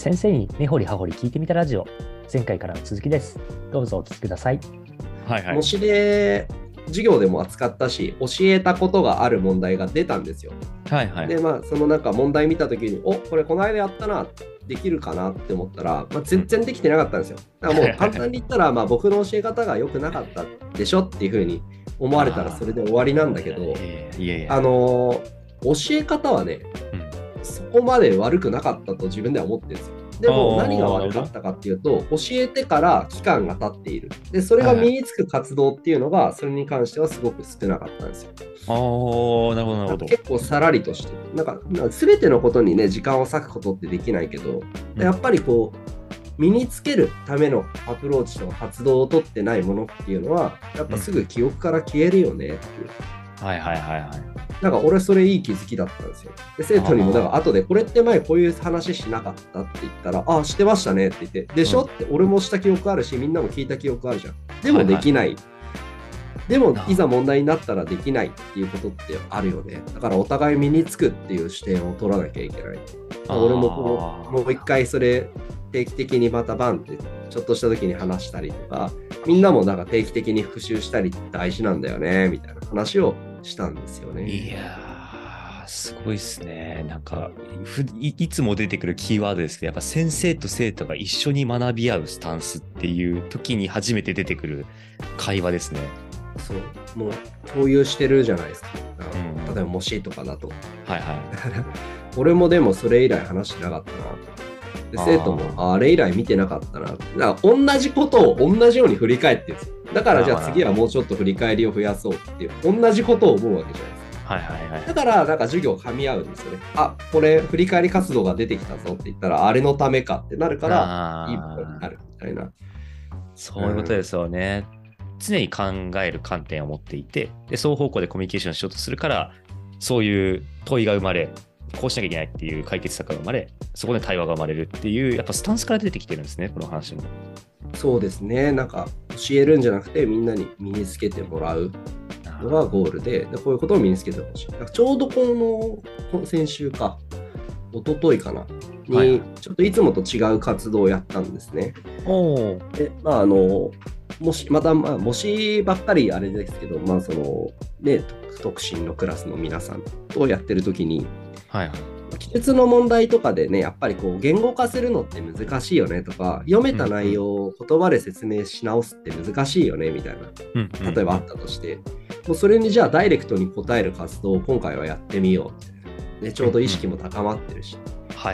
先生に根掘り葉掘り聞いてみたラジオ前回からの続きですどうぞお聞きくださいはいはい模。試で授業でも扱ったし教えたことがある問題が出たんですよ。はいはい。でまあそのなんか問題見た時におこれこの間やったなできるかなって思ったら、まあ、全然できてなかったんですよ。だからもう簡単に言ったらまあ僕の教え方が良くなかったでしょっていうふうに思われたらそれで終わりなんだけどいやいやいや。あのー教え方はねうんそこまで悪くなかったと自分では思ってるんですよ。でも何が悪かったかっていうと教えてから期間が経っている。でそれが身につく活動っていうのがそれに関してはすごく少なかったんですよ。ああ、なるほどなるほど。結構さらりとしてなんか全てのことにね時間を割くことってできないけど、うんやっぱりこう身につけるためのアプローチとか活動を取ってないものっていうのはやっぱすぐ記憶から消えるよねっていう。はいはいはいはい。なんか俺それいい気づきだったんですよ。で生徒にもあーだから後でこれって前こういう話しなかったって言ったら、ああ、してましたねって言って、でしょ、うんって俺もした記憶あるし、みんなも聞いた記憶あるじゃん。でもできない。でもあーいざ問題になったらできないっていうことってあるよね。だからお互い身につくっていう視点を取らなきゃいけない。俺もこのもう一回それ定期的にまたバンってちょっとした時に話したりとか、みんなもなんか定期的に復習したりって大事なんだよね、みたいな話をしたんですよね。いやー、すごいっすね。なんかふい、いつも出てくるキーワードですけど、やっぱ先生と生徒が一緒に学び合うスタンスっていう時に初めて出てくる会話ですね。そう、もう共有してるじゃないですか。うん例えば模試とかだと。はいは 俺もでもそれ以来話してなかったな。であー生徒もああれ以来見てなかったな。だから同じことを同じように振り返ってるんですよ。だからじゃあ次はもうちょっと振り返りを増やそうっていう、同じことを思うわけじゃないですか。い。はいはいはい。だからなんか授業噛み合うんですよね。あこれ振り返り活動が出てきたぞって言ったら、あれのためかってなるから、いいあーことになるみたいな。そういうことですよね。常に考える観点を持っていて、で、双方向でコミュニケーションしようとするから、そういう問いが生まれ、こうしなきゃいけないっていう解決策が生まれ、そこで対話が生まれるっていう、やっぱスタンスから出てきてるんですね、この話も。そうですね。なんか教えるんじゃなくてみんなに身につけてもらうのがゴールで、でこういうことを身につけてほしい。ちょうどこのこ先週か、一昨日かな、に、ちょっといつもと違う活動をやったんですね。おお。で、まあ、あの、もし、また、まあ、模試ばっかりあれですけど、まあ、その、ね、特進のクラスの皆さんとやってる時に、はいはい。記述の問題とかでね、やっぱりこう言語化するのって難しいよねとか、読めた内容を言葉で説明し直すって難しいよねみたいな、うんうん例えばあったとして、もうそれにじゃあダイレクトに答える活動を今回はやってみようみたいな。でちょうど意識も高まってるし。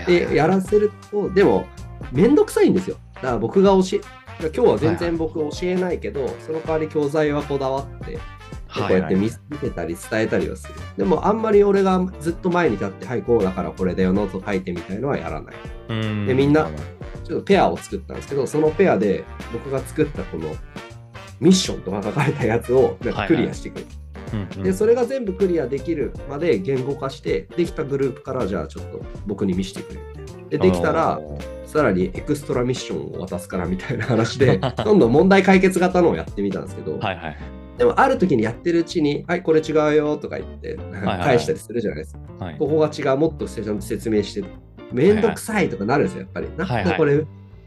で、やらせると、でも、めんどくさいんですよ。だから僕が教え、今日は全然僕教えないけど、その代わり教材はこだわって、でこうやって見せたり伝えたりはする。でもあんまり俺がずっと前に立って、はい、こうだからこれだよ、ノート書いてみたいのはやらない。うんでみんなちょっとペアを作ったんですけど、そのペアで僕が作ったこのミッションとか書かれたやつをなんかクリアしていく。うんうんで、それが全部クリアできるまで言語化して、できたグループからじゃあちょっと僕に見せてくれ。で、できたら、さらにエクストラミッションを渡すからみたいな話で、どんどん問題解決型のをやってみたんですけど、はいはいでもある時にやってるうちに、はい、これ違うよとか言って、はい返したりするじゃないですか。はい。ここが違う、もっとちゃんと説明して、めんどくさいとかなるんですよ、やっぱり。なんはいはいだこれ、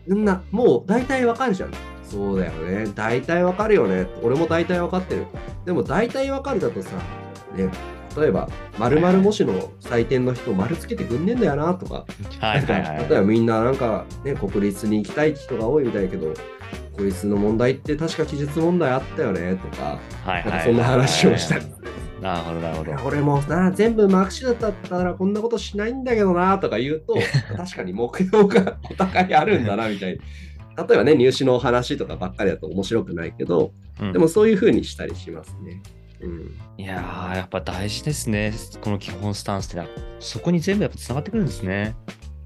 みんな、もう大体わかるじゃん。そうだよね。大体わかるよね。俺も大体わかってる。でも大体わかるだとさ、ね、例えば、〇〇模試の採点の人、丸つけてくんねえんだよなとか、はいはいはい 例えばみんななんかね、国立に行きたい人が多いみたいだけど、国立の問題って確か記述問題あったよねとか、はいはいなんかそんな話をしたり。なるほどなるほどいや俺もな、全部マークシートだったらこんなことしないんだけどなとか言うと、確かに目標がお互いあるんだなみたいな。例えばね、入試の話とかばっかりだと面白くないけど、うんでもそういう風にしたりしますね。うん、いやーやっぱ大事ですねこの基本スタンスってのはそこに全部やっぱつながってくるんですね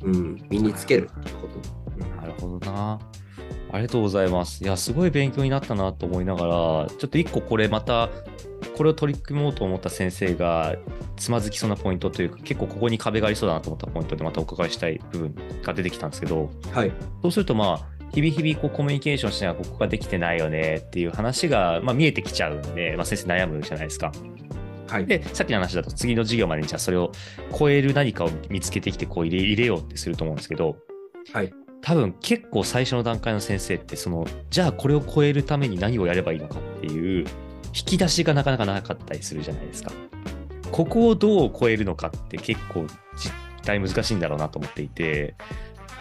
うん、身につけるってこと。うんなるほどな。ありがとうございます。いや、すごい勉強になったなと思いながら、ちょっと一個これまた、これを取り組もうと思った先生がつまずきそうなポイントというか、結構ここに壁がありそうだなと思ったポイントでまたお伺いしたい部分が出てきたんですけど、はい。そうするとまあ、日々日々こうコミュニケーションしながらここができてないよねっていう話が、まあ、見えてきちゃうんで、まあ、先生悩むじゃないですか。はい。で、さっきの話だと次の授業までにじゃあそれを超える何かを見つけてきてこう入れ入れようってすると思うんですけど、はい。多分結構最初の段階の先生ってそのじゃあこれを超えるために何をやればいいのかっていう引き出しがなかなかなかったりするじゃないですか。ここをどう超えるのかって結構実態難しいんだろうなと思っていて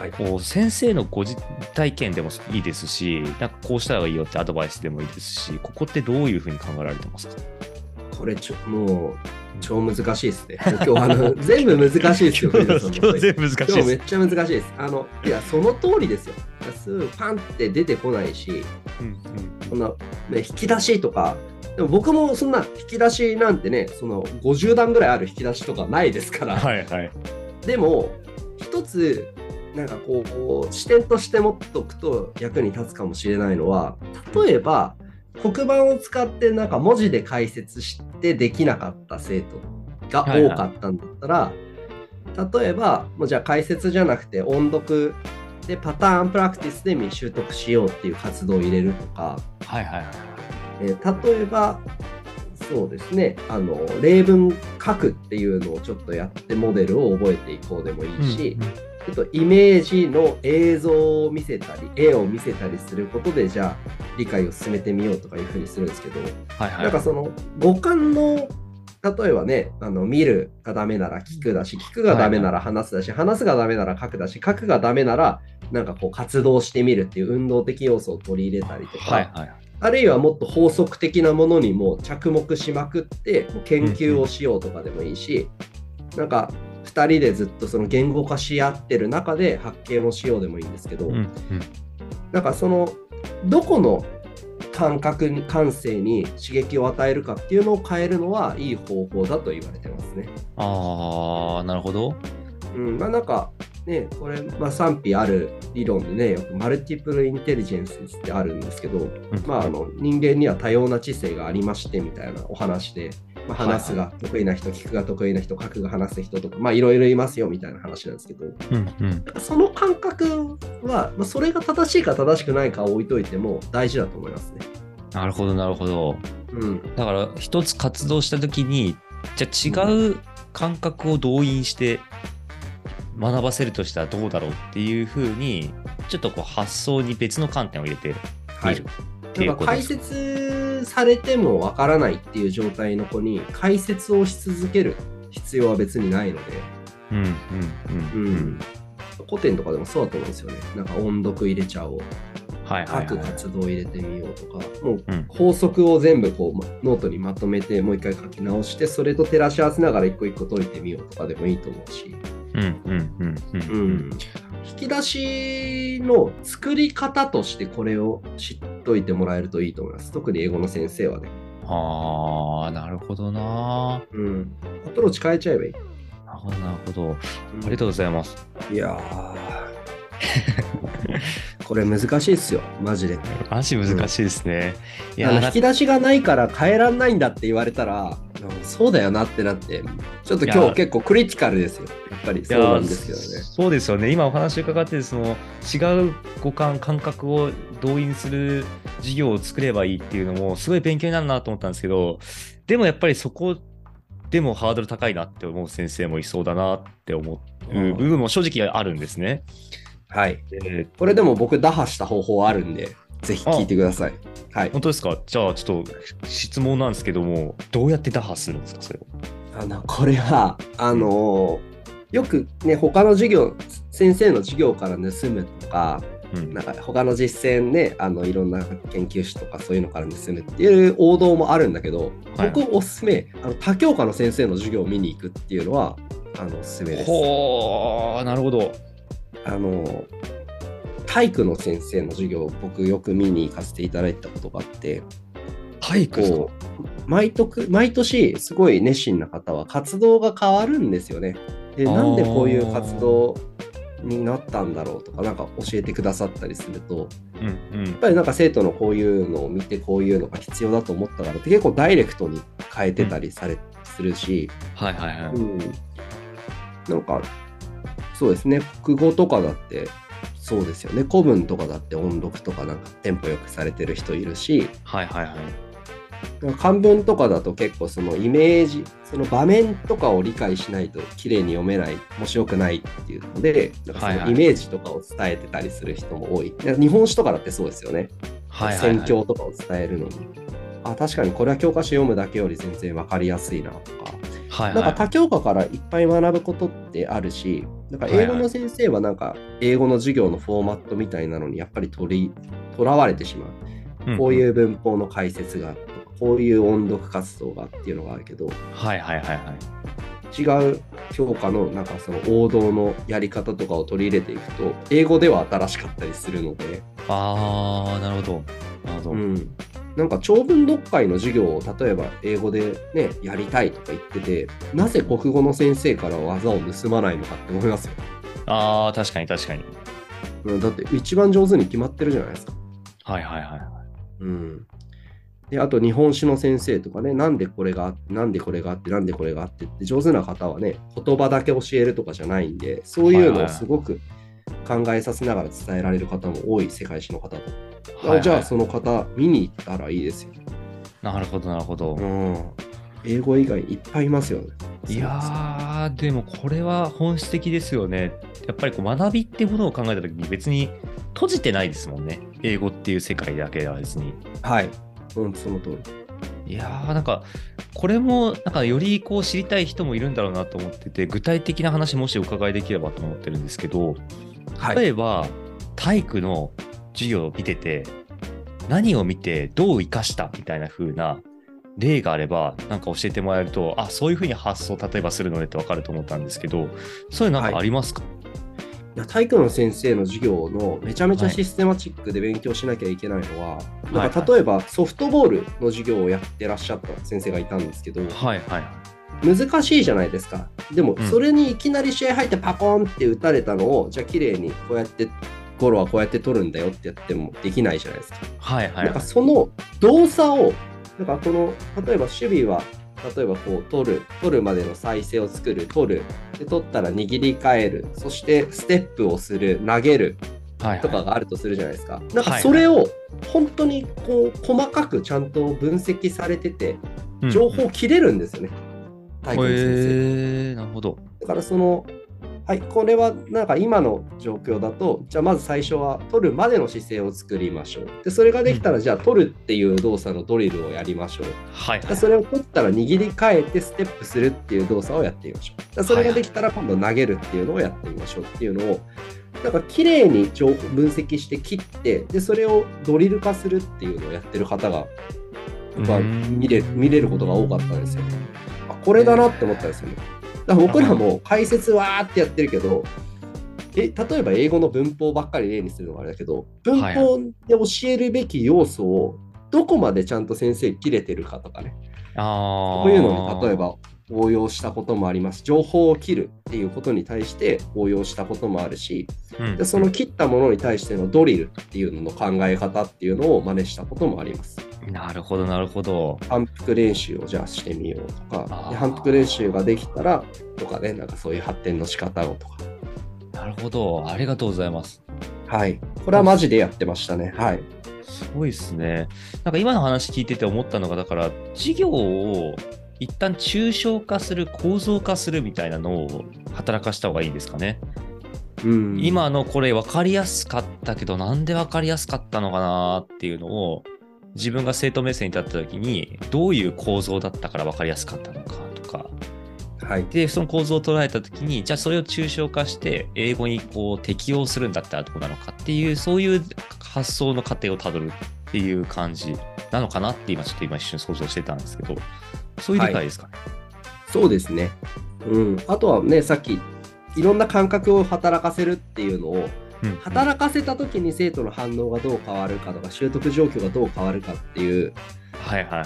はい。こう先生のご実体験でもいいですしなんかこうした方がいいよってアドバイスでもいいですしここってどういうふうに考えられてますか？これちょ、もう、超難しいですね。今日、あの、全部難しいですよ、今日全部難しい今日めです。っちゃ難しいです。あの、いや、その通りですよ。すぐパンって出てこないし、うんそんな、ね、引き出しとか、でも僕もそんな引き出しなんてね、その50段ぐらいある引き出しとかないですから、はいはい。でも、一つ、なんかこう、視点として持っておくと役に立つかもしれないのは、例えば、黒板を使ってなんか文字で解説してできなかった生徒が多かったんだったら、例えば、もうじゃあ解説じゃなくて音読でパターンプラクティスで習得しようっていう活動を入れるとか、はいはいはい。えー例えば、そうですね、あの例文書くっていうのをちょっとやってモデルを覚えていこうでもいいし、ちょっとイメージの映像を見せたり、絵を見せたりすることで、じゃあ理解を進めてみようとかいうふうにするんですけど、はいはい。なんかその五感の例えばね、あの見るがダメなら聞くだし、聞くがダメなら話すだし、話すがダメなら書くだし、書くがダメならなんかこう活動してみるっていう運動的要素を取り入れたりとか、はいはい。あるいはもっと法則的なものにも着目しまくって研究をしようとかでもいいし、なんか2人でずっとその言語化し合ってる中で発見をしようでもいいんですけど、うんうん。なんかそのどこの感覚に感性に刺激を与えるかっていうのを変えるのはいい方法だと言われてますね。ああ、なるほど。うん、まあなんかね、これ、まあ、賛否ある理論でね、よくマルティプルインテリジェンスってあるんですけど、うんまあ、あの人間には多様な知性がありましてみたいなお話で、まあ、話すが得意な人、聞くが得意な人、書くが話す人とか、まあいろいろいますよみたいな話なんですけど、うんうん。その感覚は、まあ、それが正しいか正しくないかを置いといても大事だと思いますね。なるほどなるほど。うん、だから一つ活動した時にじゃあ違う感覚を動員して学ばせるとしたらどうだろうっていうふうにちょっとこう発想に別の観点を入れてはいみる。っていなか解うんことですか。説されてもわからないっていう状態の子に解説をし続ける必要は別にないので、うんうんううんうんん。古典とかでもそうだと思うんですよね。なんか音読入れちゃおう、はいはいはい。書く活動入れてみようとか、もううん法則を全部こうまノートにまとめてもう一回書き直して、それと照らし合わせながら一個一個解いてみようとかでもいいと思うし、うんうんうんうんううんん、引き出しの作り方としてこれを知っといてもらえるといいと思います。特に英語の先生はね。ああなるほどなうん。アプローチ変えちゃえばいい。なるほどなるほどありがとうございますいやー これ難しいっすよ、マジで。マジ難しいですね、いあのな引き出しがないから変えらんないんだって言われたら、うんそうだよなってなって、ちょっと今日結構クリティカルですよ。やっぱりそうなんですけどね。そうですよね今お話伺ってその違う五感感覚を動員する授業を作ればいいっていうのもすごい勉強になるなと思ったんですけどでもやっぱりそこでもハードル高いなって思う先生もいそうだなって思ううん部分も正直あるんですね。はい。でこれでも僕打破した方法あるんで、ぜひ聞いてください。はい。本当ですか？じゃあちょっと質問なんですけどもどうやって打破するんですか？それを。あの、これは、あのーよくね、他の授業、先生の授業から盗むとか、うんなんか他の実践ね、あのいろんな研究室とかそういうのから盗むっていう王道もあるんだけど、はい僕おすすめ、あの他教科の先生の授業を見に行くっていうのは、あのおすすめです。ほーなるほど。あの体育の先生の授業を僕よく見に行かせていただいたことがあって、体育毎年毎年すごい熱心な方は活動が変わるんですよね。でなんでこういう活動になったんだろうとかなんか教えてくださったりするとうんうん。やっぱりなんか生徒のこういうのを見てこういうのが必要だと思ったからって結構ダイレクトに変えてたりされ、するし、はいはいはい。うん、なんかそうですね。国語とかだってそうですよね古文とかだって音読とかなんかテンポよくされてる人いるしはいはいはい。漢文とかだと結構そのイメージ、その場面とかを理解しないと綺麗に読めない、面白くないっていうので、なんかそのイメージとかを伝えてたりする人も多い。はいはい、日本史とかだってそうですよね。はいはいはい、戦況とかを伝えるのに。あ、確かにこれは教科書読むだけより全然分かりやすいなとか。はいはい、なんか多教科からいっぱい学ぶことってあるし、なんか英語の先生はなんか英語の授業のフォーマットみたいなのにやっぱり取り、とらわれてしまう。こういう文法の解説がこういう音読活動がっていうのがあるけど、はいはいはいはい。違う教科のなんかその王道のやり方とかを取り入れていくと、英語では新しかったりするので。ああ、なるほど。なるほど。うんなんか長文読解の授業を例えば英語でね、やりたいとか言ってて、なぜ国語の先生から技を盗まないのかって思いますよ。ああ、確かに確かに。だって一番上手に決まってるじゃないですか。はいはいはい。うん。で、あと日本史の先生とかね、なんでこれがあって、なんでこれがあって、なんでこれがあってって、上手な方はね、言葉だけ教えるとかじゃないんで、そういうのをすごく考えさせながら伝えられる方も多い世界史の方と。はいはい、じゃあ、その方、見に行ったらいいですよ。なるほど、なるほど。うん。英語以外いっぱいいますよね。いやー、でもこれは本質的ですよね。やっぱりこう学びってものを考えたときに別に閉じてないですもんね。英語っていう世界だけでは別に。はい。うん、その通り。いやー、なんか、これも、なんか、よりこう知りたい人もいるんだろうなと思ってて、具体的な話、もしお伺いできればと思ってるんですけど、例えば、はい、体育の授業を見てて、何を見てどう生かしたみたいな風な例があれば、なんか教えてもらえると、あ、そういう風に発想、例えばするのねって分かると思ったんですけど、そういうのなんかありますか、はいいや体育の先生の授業のめちゃめちゃシステマチックで勉強しなきゃいけないのは、はい、なんか例えばソフトボールの授業をやってらっしゃった先生がいたんですけど、はいはい、難しいじゃないですか。でも、それにいきなり試合入ってパコンって打たれたのを、うん、じゃあ綺麗にこうやってゴロはこうやって取るんだよってやってもできないじゃないですか。はいはい、はい、なんかその動作をなんかこの例えば守備は例えばこう取る取るまでの再生を作る取る。で取ったら握り替える。そしてステップをする。投げる。とかがあるとするじゃないですか。はいはい、なんかそれを本当にこう細かくちゃんと分析されてて情報切れるんですよね。うん、体育の先生、えー、なるほど。だからそのはい、これはなんか今の状況だと、じゃあまず最初は取るまでの姿勢を作りましょう。で、それができたら、じゃあ取るっていう動作のドリルをやりましょう。はい、はい、それを取ったら握り替えてステップするっていう動作をやってみましょう。それができたら今度投げるっていうのをやってみましょうっていうのを、なんか綺麗に分析して切って、で、それをドリル化するっていうのをやってる方が、まあ、見れ見れることが多かったんですよ。あ、これだなって思ったんですよね。だから僕らも解説わーってやってるけど、え例えば英語の文法ばっかり例にするのはあれだけど、文法で教えるべき要素をどこまでちゃんと先生切れてるかとかね。あそういうのに例えば応用したこともあります。情報を切るっていうことに対して応用したこともあるし、うん、でその切ったものに対してのドリルっていうのの考え方っていうのを真似したこともあります。なるほど、なるほど。反復練習をじゃあしてみようとか、で反復練習ができたらとかね、なんかそういう発展の仕方をとか。なるほど、ありがとうございます。はい。これはマジでやってましたね。はい。すごいですね。なんか今の話聞いてて思ったのが、だから、授業を一旦抽象化する、構造化するみたいなのを働かした方がいいんですかね。うん、今のこれ分かりやすかったけど、なんで分かりやすかったのかなっていうのを、自分が生徒目線に立った時にどういう構造だったから分かりやすかったのかとか、はい、でその構造を捉えた時にじゃあそれを抽象化して英語にこう適用するんだったらどうなのかっていうそういう発想の過程をたどるっていう感じなのかなって今ちょっと今一瞬想像してたんですけどそういう理解ですかね、はい、そうですね、うん、あとはねさっきいろんな感覚を働かせるっていうのを働かせた時に生徒の反応がどう変わるかとか習得状況がどう変わるかっていうはいはい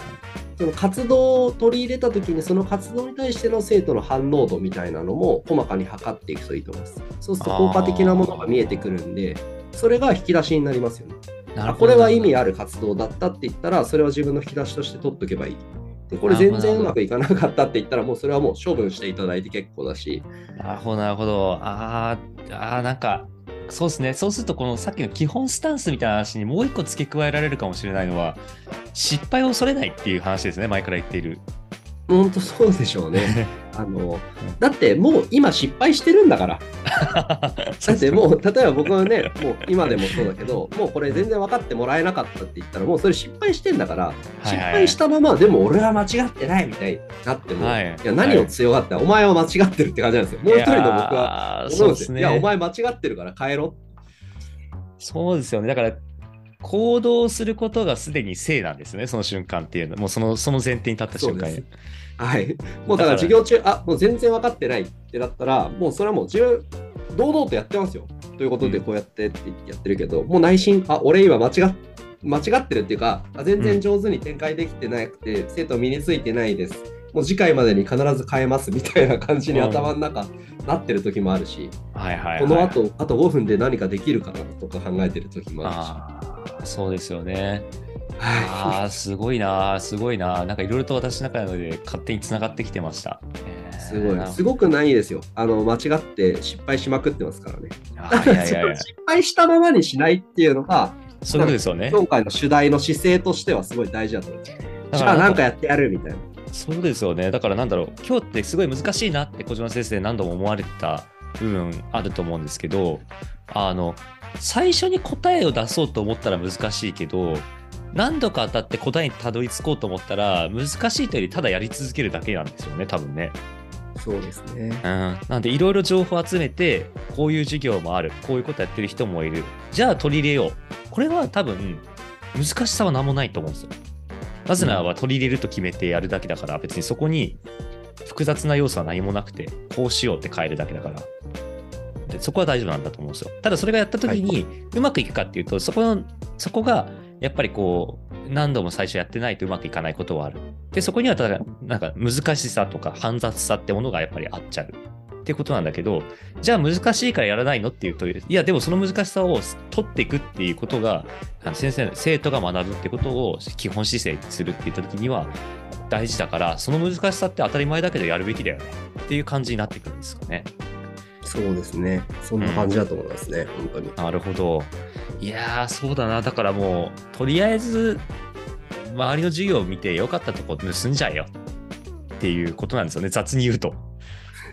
その活動を取り入れた時にその活動に対しての生徒の反応度みたいなのも細かに測っていくといいと思います。そうすると効果的なものが見えてくるんでそれが引き出しになりますよね。これは意味ある活動だったって言ったらそれは自分の引き出しとして取っとけばいい。でこれ全然うまくいかなかったって言ったらもうそれはもう処分していただいて結構だし。なるほどなるほど。ああなんかそうですね。そうすると、このさっきの基本スタンスみたいな話にもう一個付け加えられるかもしれないのは、失敗を恐れないっていう話ですね、前から言っている。本当そうでしょうね。あの、だってもう今失敗してるんだから。だってもう、例えば僕はね、もう今でもそうだけど、もうこれ全然分かってもらえなかったって言ったら、もうそれ失敗してんだから、い失敗したまま、でも俺は間違ってないみたいになっても、はいい、や、何を強がって、お前は間違ってるって感じなんですよ。もう一人の僕は。は思うんですよ。いや、お前間違ってるから帰ろそうですよね。だから、行動することがすでに性なんですね、その瞬間っていうの。もうそのその前提に立った瞬間に。はい。もうだから授業中、あもう全然分かってないってなったら、もうそれはもう自分、堂々とやってますよ。ということで、うんこうやってってやってるけど、もう内心、あ、俺今間違っ間違ってるっていうか、あ全然上手に展開できてなくて、生徒身についてないです。もう次回までに必ず変えますみたいな感じにうん頭の中なってる時もあるし、はいはい、はい。この後、あと5分で何かできるかなとか考えてる時もあああ、そうですよね。ああ、すごいな、すごいな。なんかいろいろと私の中で勝手につながってきてました。えーすごい。すごくないですよ。あの、間違って失敗しまくってますからね。あーいやいやいや、失敗したままにしないっていうのが、そういうことですよね。今回の主題の姿勢としてはすごい大事だと思います。だからじゃあなんかやってやるみたいな。そうですよね。だからなんだろう、今日ってすごい難しいなって小島先生何度も思われてた部分あると思うんですけど、あの、最初に答えを出そうと思ったら難しいけど、何度か当たって答えにたどり着こうと思ったら難しいというよりただやり続けるだけなんですよね、多分ね。そうですね。うん、なんでいろいろ情報を集めてこういう授業もあるこういうことやってる人もいる。じゃあ取り入れよう。これは多分難しさは何もないと思うんですよ。なぜならば取り入れると決めてやるだけだから別にそこに複雑な要素は何もなくてこうしようって変えるだけだから。でそこは大丈夫なんだと思うんですよ。ただそれがやった時にうまくいくかっていうとそこのそこがやっぱりこう何度も最初やってないとうまくいかないことはある。でそこにはただなんか難しさとか煩雑さってものがやっぱりあっちゃうっていうことなんだけどじゃあ難しいからやらないのっていうといやでもその難しさを取っていくっていうことがあの先生生徒が学ぶってことを基本姿勢にするって言った時には大事だからその難しさって当たり前だけどやるべきだよねっていう感じになってくるんですかね。そうですね。そんな感じだと思いますね、本当に。なるほど。いやー、そうだな。だからもう、とりあえず、周りの授業を見てよかったとこ盗んじゃえよっていうことなんですよね。雑に言うと。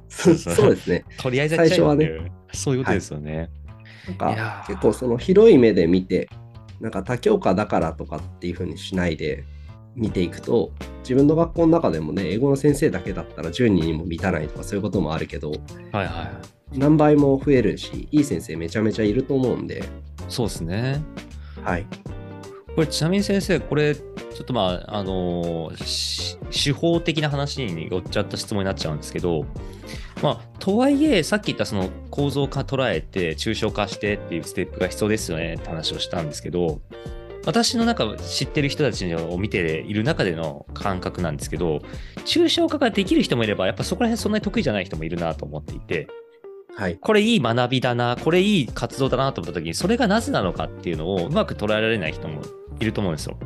そ そうですね。とりあえずやっちゃえよっていう。そういうことですよね。なんいやーか結構その広い目で見て、なんか多教科だからとかっていうふうにしないで見ていくと、自分の学校の中でもね、英語の先生だけだったら10人にも満たないとかそういうこともあるけど、はいはい。何倍も増えるし、いい先生めちゃめちゃいると思うんで、そうですね。はい。これちなみに先生、これ、ちょっとまあ、あの手法的な話に寄っちゃった質問になっちゃうんですけど、まあ、とはいえ、さっき言ったその構造化捉えて、抽象化してっていうステップが必要ですよねって話をしたんですけど、私の中、知ってる人たちを見ている中での感覚なんですけど、抽象化ができる人もいれば、やっぱそこら辺そんなに得意じゃない人もいるなと思っていて、はい。これいい学びだな、これいい活動だなと思った時に、それがなぜなのかっていうのをうまく捉えられない人もいると思うんですよ。